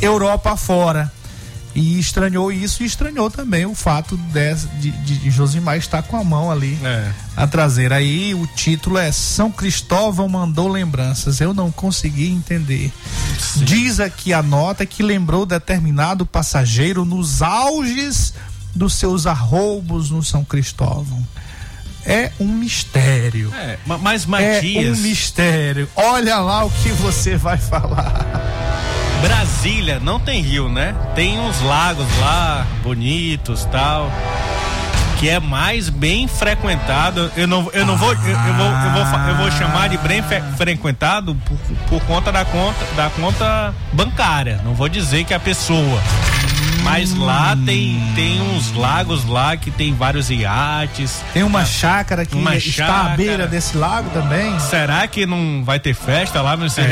Europa fora. E estranhou isso e estranhou também o fato de, de, de Josimar estar com a mão ali É. a traseira. Aí o título é São Cristóvão mandou lembranças. Eu não consegui entender. Diz aqui a nota que lembrou determinado passageiro nos auges dos seus arroubos no São Cristóvão. É um mistério. É, ma- mas É Matias, um mistério. Olha lá o que você vai falar. Brasília não tem rio, né? Tem uns lagos lá, bonitos tal. Que é mais bem frequentado. Eu não, eu não vou, eu, eu vou, eu vou, eu vou chamar de bem frequentado por, por conta da conta, da conta bancária. Não vou dizer que é a pessoa. Mas lá tem, tem uns lagos lá que tem vários iates. Tem uma chácara que Uma está à chácara. beira desse lago também. Será que não vai ter festa lá no CRPO?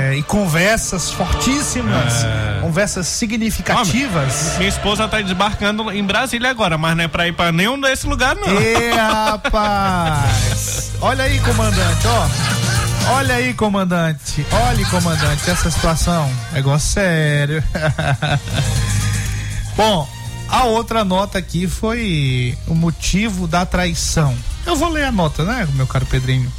É, e conversas fortíssimas, É. conversas significativas. Minha esposa tá desbarcando em Brasília agora, mas não é pra ir pra nenhum desse lugar, não. E rapaz! Olha aí, comandante, ó. Olha aí, comandante. Olha, comandante, essa situação. Negócio sério. Bom, a outra nota aqui foi o motivo da traição. Eu vou ler a nota, né, meu caro Pedrinho?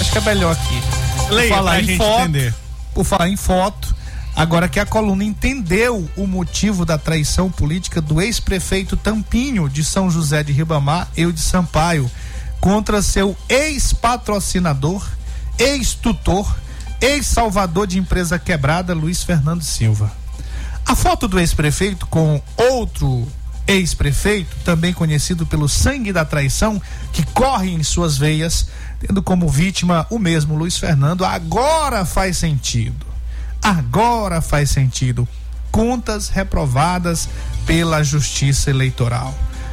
Acho que é melhor aqui. Leia Por falar em foto, entender. Por falar em foto, agora que a coluna entendeu o motivo da traição política do ex-prefeito Tampinho de São José de Ribamar, eu de Sampaio, contra seu ex-patrocinador, ex-tutor, ex-salvador de empresa quebrada, Luiz Fernando Silva. A foto do ex-prefeito com outro ex-prefeito, também conhecido pelo sangue da traição que corre em suas veias, tendo como vítima o mesmo Luiz Fernando, agora faz sentido. agora faz sentido. Contas reprovadas pela Justiça Eleitoral.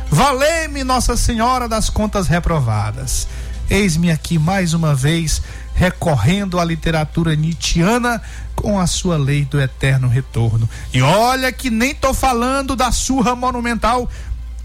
Valeme Nossa Senhora das Contas Reprovadas. Eis-me aqui mais uma vez recorrendo à literatura nietzschiana com a sua lei do eterno retorno. E olha que nem tô falando da surra monumental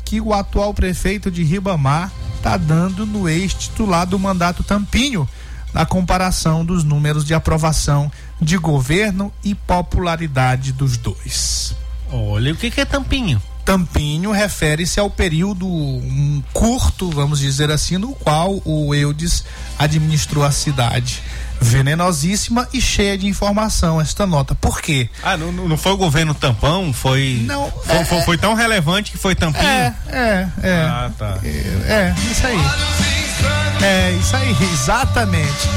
que o atual prefeito de Ribamar tá dando no ex-titular do mandato Tampinho, na comparação dos números de aprovação de governo e popularidade dos dois. Olha, o que, que é Tampinho? Tampinho refere-se ao período um, curto, vamos dizer assim, no qual o Eudes administrou a cidade. Venenosíssima e cheia de informação esta nota. Por quê? Ah, não, não foi o governo tampão? Foi. Não. Foi, é, foi, foi tão relevante que foi tampinho? É, é, é. Ah, tá. É, é isso aí. É, isso aí, exatamente.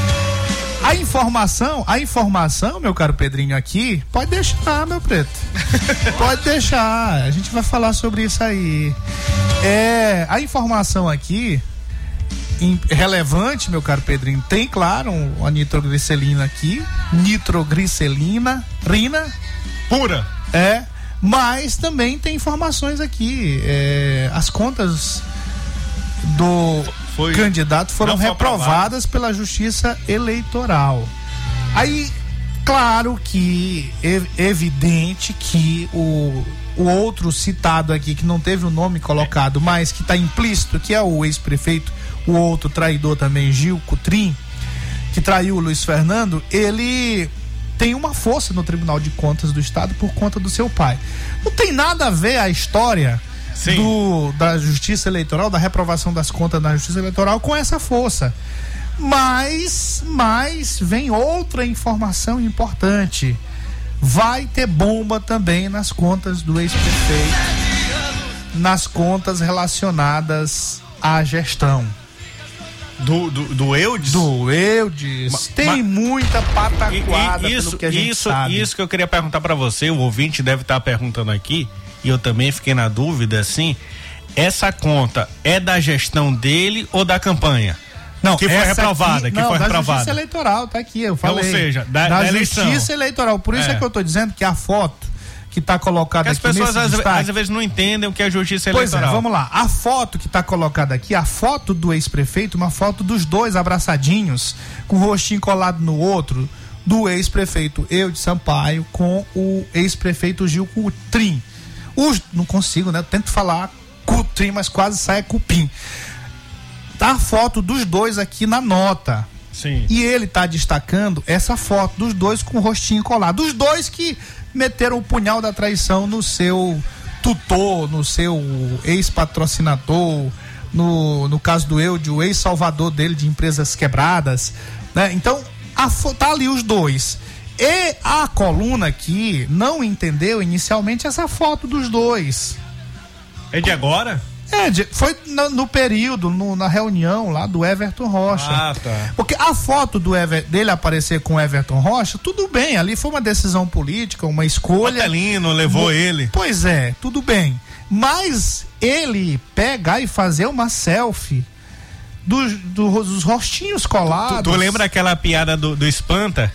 A informação, a informação, meu caro Pedrinho aqui, pode deixar, meu preto. pode deixar. A gente vai falar sobre isso aí. É, a informação aqui relevante, meu caro Pedrinho, tem claro a nitroglicerina aqui, nitroglicerina, rina pura. É, mas também tem informações aqui. É, as contas do foi, candidato foram reprovadas pela Justiça Eleitoral. Aí, claro que é evidente que o, o outro citado aqui, que não teve o nome colocado, mas que está implícito, que é o ex-prefeito, o outro traidor também, Gil Cutrim, que traiu o Luiz Fernando, ele tem uma força no Tribunal de Contas do Estado por conta do seu pai. Não tem nada a ver a história do, da justiça eleitoral, da reprovação das contas da justiça eleitoral com essa força. Mas, mas vem outra informação importante. Vai ter bomba também nas contas do ex-prefeito, nas contas relacionadas à gestão. Do, do, do Eudes? Do Eudes. Ma, Tem ma, muita pataquada e, e, isso, que a gente isso, sabe. Isso que eu queria perguntar para você, o ouvinte deve estar tá perguntando aqui e eu também fiquei na dúvida assim, essa conta é da gestão dele ou da campanha? Não, que foi reprovada, aqui, que não, foi da reprovada. Justiça Eleitoral, tá aqui, eu falei. Ou seja, da, da, da Justiça Eleitoral. Por isso é. é. que eu tô dizendo que a foto que está colocada aqui. As pessoas às, às, vezes não entendem o que é justiça eleitoral. Pois é, vamos lá. A foto que está colocada aqui, a foto do ex-prefeito, uma foto dos dois abraçadinhos, com o rostinho colado no outro, do ex-prefeito Eu de Sampaio com o ex-prefeito Gil Coutrin. Os, não consigo, né? Eu tento falar cutrim, mas quase sai cupim. Tá a foto dos dois aqui na nota. Sim. E ele tá destacando essa foto dos dois com o rostinho colado. Dos dois que meteram o punhal da traição no seu tutor, no seu ex-patrocinador, no, no caso do Eude, o ex-salvador dele de empresas quebradas, né? Então, a, tá ali os dois. E a coluna aqui não entendeu inicialmente essa foto dos dois. É de agora? É, foi no, no período, no, na reunião lá do Everton Rocha. Ah, tá. Porque a foto do Ever, dele aparecer com o Everton Rocha, tudo bem, ali foi uma decisão política, uma escolha. Otelino levou ele. Pois é, tudo bem. Mas ele pegar e fazer uma selfie dos, dos rostinhos colados. Tu, tu, tu lembra aquela piada do, do Espanta?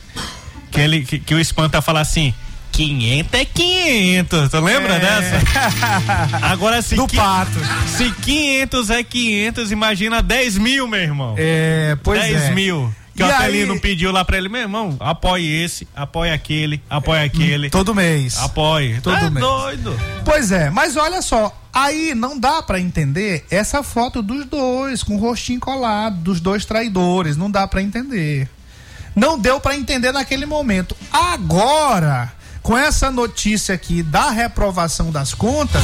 que, ele, que, que o Espanta fala assim. 500 é 500, tu lembra é. dessa? Agora se, Do pato. se 500 é 500, imagina 10 mil, meu irmão. É, pois 10 é. mil. Que e o Apelino aí... pediu lá pra ele, meu irmão, apoie esse, apoie aquele, apoie aquele. Todo mês. Apoie. Todo é mês. doido. Pois é, mas olha só, aí não dá para entender essa foto dos dois, com o rostinho colado, dos dois traidores, não dá para entender. Não deu para entender naquele momento. Agora, com essa notícia aqui da reprovação das contas,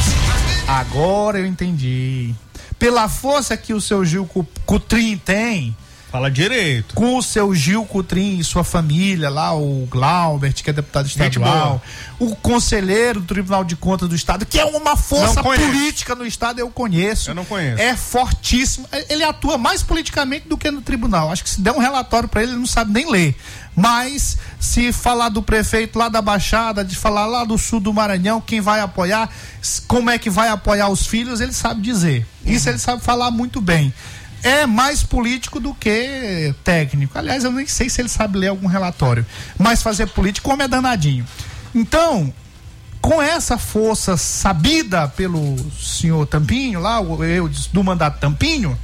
agora eu entendi. Pela força que o seu Gil Cutrim tem, Fala direito. Com o seu Gil Cutrim e sua família lá, o Glaubert, que é deputado estadual, o conselheiro do Tribunal de Contas do Estado, que é uma força política no Estado, eu conheço. Eu não conheço. É fortíssimo. Ele atua mais politicamente do que no tribunal. Acho que se der um relatório para ele, ele não sabe nem ler. Mas se falar do prefeito lá da Baixada, de falar lá do sul do Maranhão, quem vai apoiar, como é que vai apoiar os filhos, ele sabe dizer. Isso ele sabe falar muito bem. É mais político do que técnico. Aliás, eu nem sei se ele sabe ler algum relatório. Mas fazer político, como é danadinho. Então, com essa força sabida pelo senhor Tampinho, lá, eu do mandato Tampinho,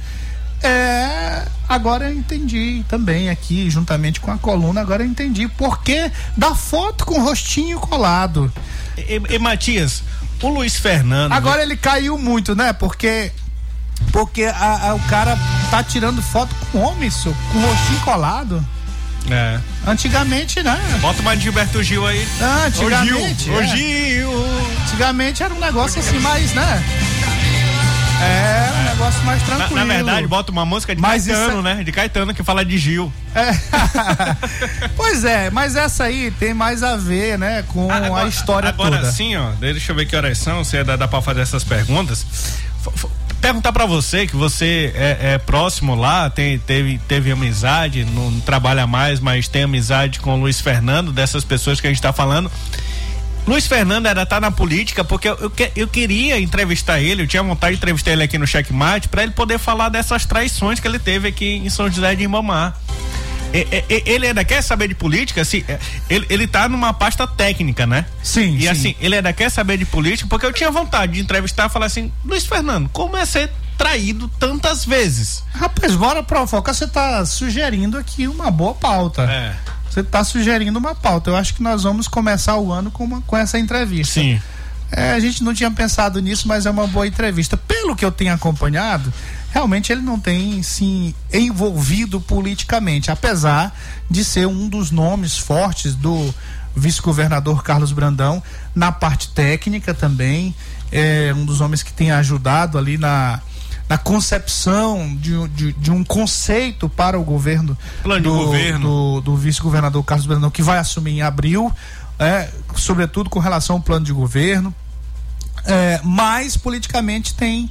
é, agora eu entendi também aqui, juntamente com a coluna, agora eu entendi porque da foto com o rostinho colado. E, e Matias, o Luiz Fernando. Agora ele caiu muito, né? Porque porque a, a, o cara tá tirando foto com homem, isso, com o rostinho colado. É. Antigamente, né? Bota mais Gilberto Gil aí. Ah, antigamente. O Gil. É. O Gil. Antigamente era um negócio assim mais, né? É, um negócio mais tranquilo. Na, na, verdade, bota uma música de Mas Caetano, é... né? De Caetano que fala de Gil. É. pois é, mas essa aí tem mais a ver, né, com agora, a história agora toda. Agora sim, ó, deixa eu ver que horas são, se dá, dá pra fazer essas perguntas. Perguntar para você que você é, é, próximo lá, tem, teve, teve amizade, não trabalha mais, mas tem amizade com o Luiz Fernando, dessas pessoas que a gente está falando. Luiz Fernando era tá na política porque eu, eu, eu, queria entrevistar ele, eu tinha vontade de entrevistar ele aqui no Checkmate para ele poder falar dessas traições que ele teve aqui em São José de Ibamar. Ele ainda quer saber de política, assim, ele, ele tá numa pasta técnica, né? Sim. E sim. assim, ele ainda quer saber de política, porque eu tinha vontade de entrevistar e falar assim, Luiz Fernando, como é ser traído tantas vezes? Rapaz, bora provocar, você tá sugerindo aqui uma boa pauta. É. Você está sugerindo uma pauta. Eu acho que nós vamos começar o ano com, uma, com essa entrevista. Sim. É, a gente não tinha pensado nisso, mas é uma boa entrevista. Pelo que eu tenho acompanhado, realmente ele não tem se envolvido politicamente, apesar de ser um dos nomes fortes do vice-governador Carlos Brandão na parte técnica também. É um dos homens que tem ajudado ali na na concepção de, de, de, um conceito para o governo Plano do, governo. do, do vice-governador Carlos Brandão, que vai assumir em abril, é, sobretudo com relação ao plano de governo. É, mas politicamente tem,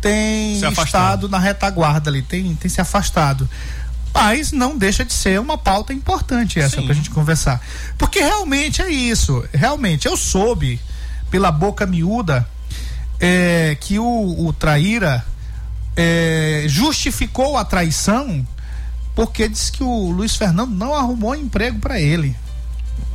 tem estado na retaguarda ali, tem, tem se afastado. Mas não deixa de ser uma pauta importante essa para a gente conversar. Porque realmente é isso. Realmente, eu soube pela boca miúda é, que o, o Traíra é, justificou a traição porque disse que o Luiz Fernando não arrumou emprego para ele.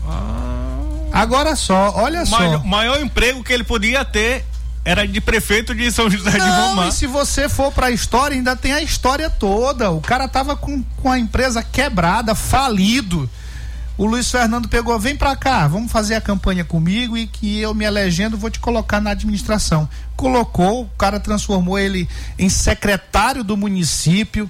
Ah. Agora só, olha o só. Maior, maior emprego que ele podia ter era de prefeito de São José não, de Ribamar. E se você for para a história, ainda tem a história toda. O cara tava com, com a empresa quebrada, falido. O Luiz Fernando pegou, vem pra cá, vamos fazer a campanha comigo e que eu me elegendo vou te colocar na administração. Colocou, o cara transformou ele em secretário do município,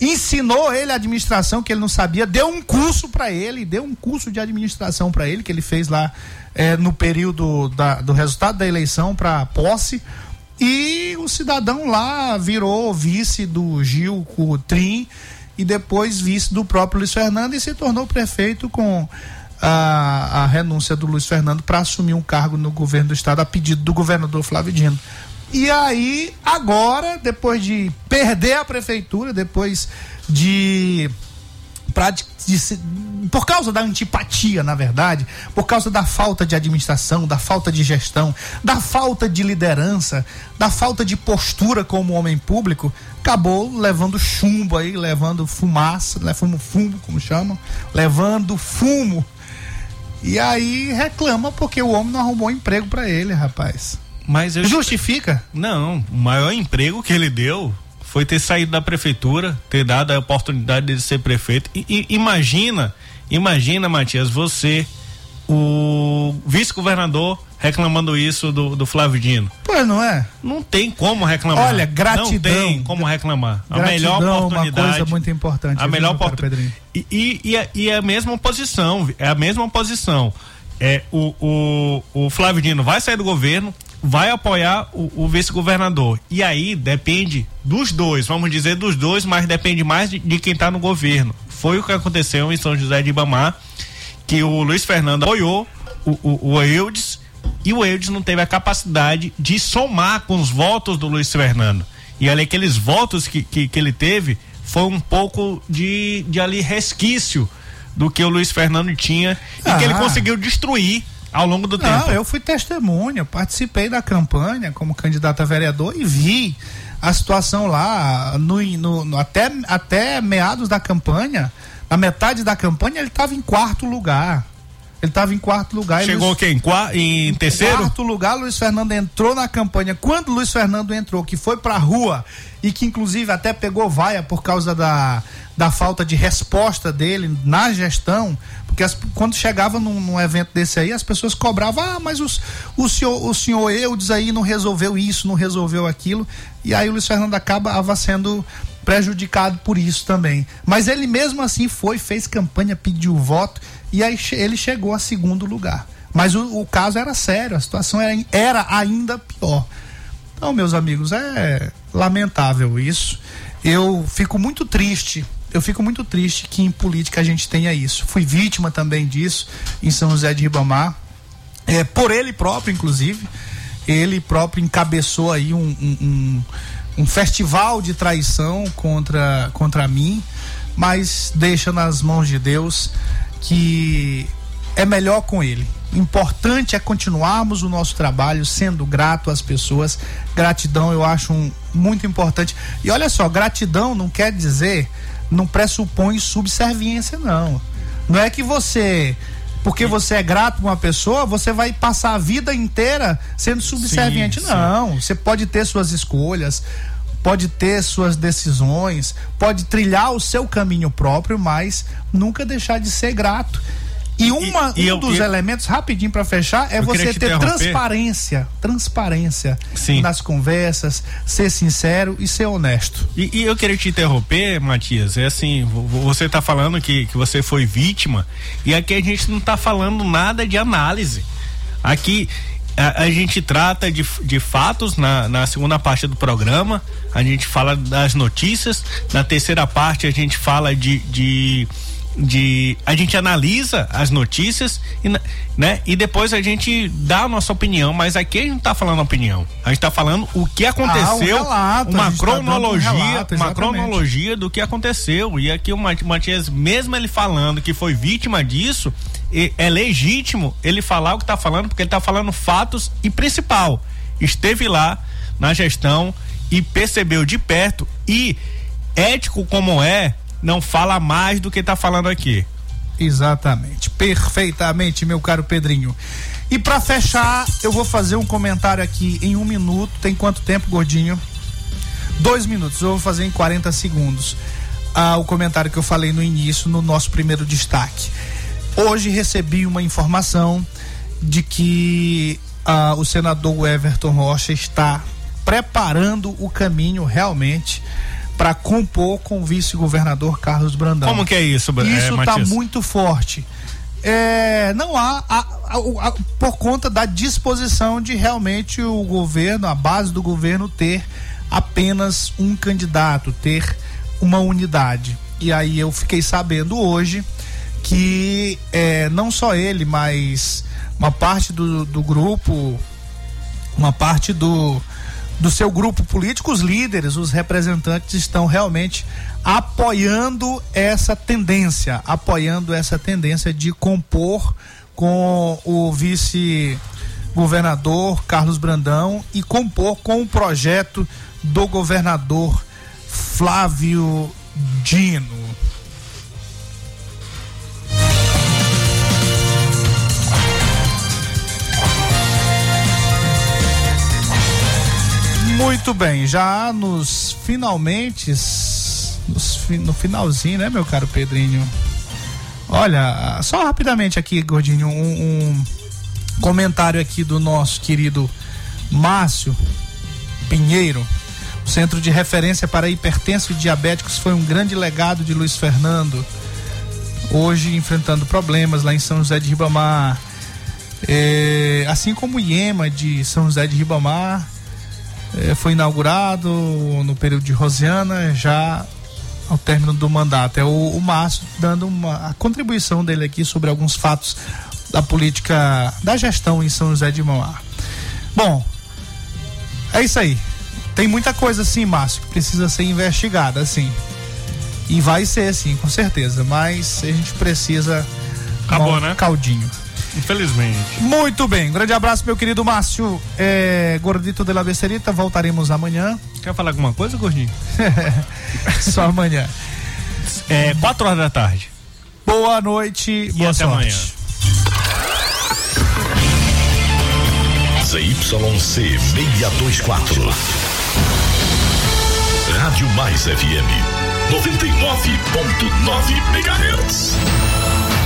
ensinou ele a administração que ele não sabia, deu um curso para ele, deu um curso de administração para ele que ele fez lá é, no período da, do resultado da eleição para posse. E o cidadão lá virou vice do Gil Coutrin e depois vice do próprio Luiz Fernando e se tornou prefeito com a, a renúncia do Luiz Fernando para assumir um cargo no governo do estado a pedido do governador Flávio Dino. E aí, agora, depois de perder a prefeitura, depois de de, de, por causa da antipatia, na verdade, por causa da falta de administração, da falta de gestão, da falta de liderança, da falta de postura como homem público, acabou levando chumbo aí, levando fumaça, levando fumo, como chamam, levando fumo. E aí reclama porque o homem não arrumou emprego para ele, rapaz. Mas eu... justifica? Não, o maior emprego que ele deu foi ter saído da prefeitura, ter dado a oportunidade de ser prefeito. E, e imagina, imagina, Matias, você, o vice-governador, reclamando isso do, do Flávio Dino. Pois não é? Não tem como reclamar. Olha, gratidão. Não tem como reclamar. Gratidão, a melhor oportunidade. uma coisa muito importante. A melhor oportunidade. E, e, e, a, e a mesma posição, é a mesma posição. É, o, o, o Flávio Dino vai sair do governo, vai apoiar o, o vice-governador. E aí depende dos dois, vamos dizer dos dois, mas depende mais de, de quem está no governo. Foi o que aconteceu em São José de Ibamar, que o Luiz Fernando apoiou o, o, o Eudes e o Eudes não teve a capacidade de somar com os votos do Luiz Fernando. E ali aqueles votos que, que, que ele teve foi um pouco de, de ali resquício do que o Luiz Fernando tinha ah. e que ele ah. conseguiu destruir ao longo do Não, tempo. eu fui testemunha, participei da campanha como candidato a vereador e vi a situação lá, no, no, até, até meados da campanha, na metade da campanha, ele estava em quarto lugar. Ele estava em quarto lugar. Chegou Luiz, quem? Qua, em terceiro? Em quarto lugar, Luiz Fernando entrou na campanha. Quando Luiz Fernando entrou, que foi pra rua e que inclusive até pegou vaia por causa da, da falta de resposta dele na gestão, porque as, quando chegava num, num, evento desse aí, as pessoas cobravam, ah, mas os, o senhor, o senhor Eudes aí não resolveu isso, não resolveu aquilo, e aí o Luiz Fernando acaba sendo prejudicado por isso também. Mas ele mesmo assim foi, fez campanha, pediu voto e aí ele chegou a segundo lugar. Mas o, o caso era sério, a situação era, era ainda pior. Então, meus amigos, é lamentável isso. Eu fico muito triste eu fico muito triste que em política a gente tenha isso. Fui vítima também disso em São José de Ribamar, é, por ele próprio, inclusive. Ele próprio encabeçou aí um, um, um, um festival de traição contra, contra mim, mas deixa nas mãos de Deus que é melhor com ele. Importante é continuarmos o nosso trabalho sendo grato às pessoas. Gratidão eu acho um, muito importante. E olha só, gratidão não quer dizer, não pressupõe subserviência, não. Não é que você porque você é grato com uma pessoa, você vai passar a vida inteira sendo subserviente. Sim, não, sim. você pode ter suas escolhas, pode ter suas decisões, pode trilhar o seu caminho próprio, mas nunca deixar de ser grato. E, uma, e, e um eu, dos eu, elementos, rapidinho para fechar, é você ter transparência, transparência Sim. nas conversas, ser sincero e ser honesto. E, e, eu queria te interromper, Matias, é assim, você está falando que, que você foi vítima e aqui a gente não está falando nada de análise. Aqui a, a, gente trata de, de fatos na, na segunda parte do programa, a gente fala das notícias, na terceira parte a gente fala de, de de a gente analisa as notícias e, né, e depois a gente dá a nossa opinião, mas aqui a gente não está falando opinião. A gente está falando o que aconteceu, ah, um relato, uma cronologia, tá um relato, uma cronologia do que aconteceu. E aqui o Matias, mesmo ele falando que foi vítima disso, é legítimo ele falar o que está falando, porque ele está falando fatos e principal, esteve lá na gestão e percebeu de perto e ético como é, não fala mais do que está falando aqui. Exatamente, perfeitamente, meu caro Pedrinho. E para fechar, eu vou fazer um comentário aqui em um minuto. Tem quanto tempo, gordinho? Dois minutos. Eu vou fazer em 40 segundos. Ah, o comentário que eu falei no início, no nosso primeiro destaque. Hoje recebi uma informação de que ah, o senador Everton Rocha está preparando o caminho realmente para compor com o vice-governador Carlos Brandão. Como que é isso, Isso está é, muito forte. É, não há por conta da disposição de realmente o governo, a base do governo ter apenas um candidato, ter uma unidade. E aí eu fiquei sabendo hoje que é, não só ele, mas uma parte do, do grupo, uma parte do, do seu grupo político, os líderes, os representantes estão realmente apoiando essa tendência, apoiando essa tendência de compor com o vice governador Carlos Brandão e compor com o projeto do governador Flávio Dino. Muito bem, já nos finalmente, nos, no finalzinho, né, meu caro Pedrinho? Olha, só rapidamente aqui, Gordinho, um, um comentário aqui do nosso querido Márcio Pinheiro. O Centro de Referência para Hipertensos e Diabéticos foi um grande legado de Luiz Fernando. Hoje enfrentando problemas lá em São José de Ribamar. É, assim como o IEMA de São José de Ribamar é, foi inaugurado no período de Rosiana, já ao término do mandato. É o, o Márcio dando uma, a contribuição dele aqui sobre alguns fatos da política, da gestão em São José de Mauá. Bom, é isso aí. Tem muita coisa assim, Márcio, que precisa ser investigada, assim. E vai ser, sim, com certeza. Mas a gente precisa Acabou, um né? caldinho. Infelizmente. Muito bem, um grande abraço, meu querido Márcio é, Gordito de la Becerita. Voltaremos amanhã. Quer falar alguma coisa, Gordinho? Só amanhã. É, 4 horas da tarde. Boa noite e boa até sorte. amanhã. ZYC 624. Rádio Mais FM 99.9 MHz.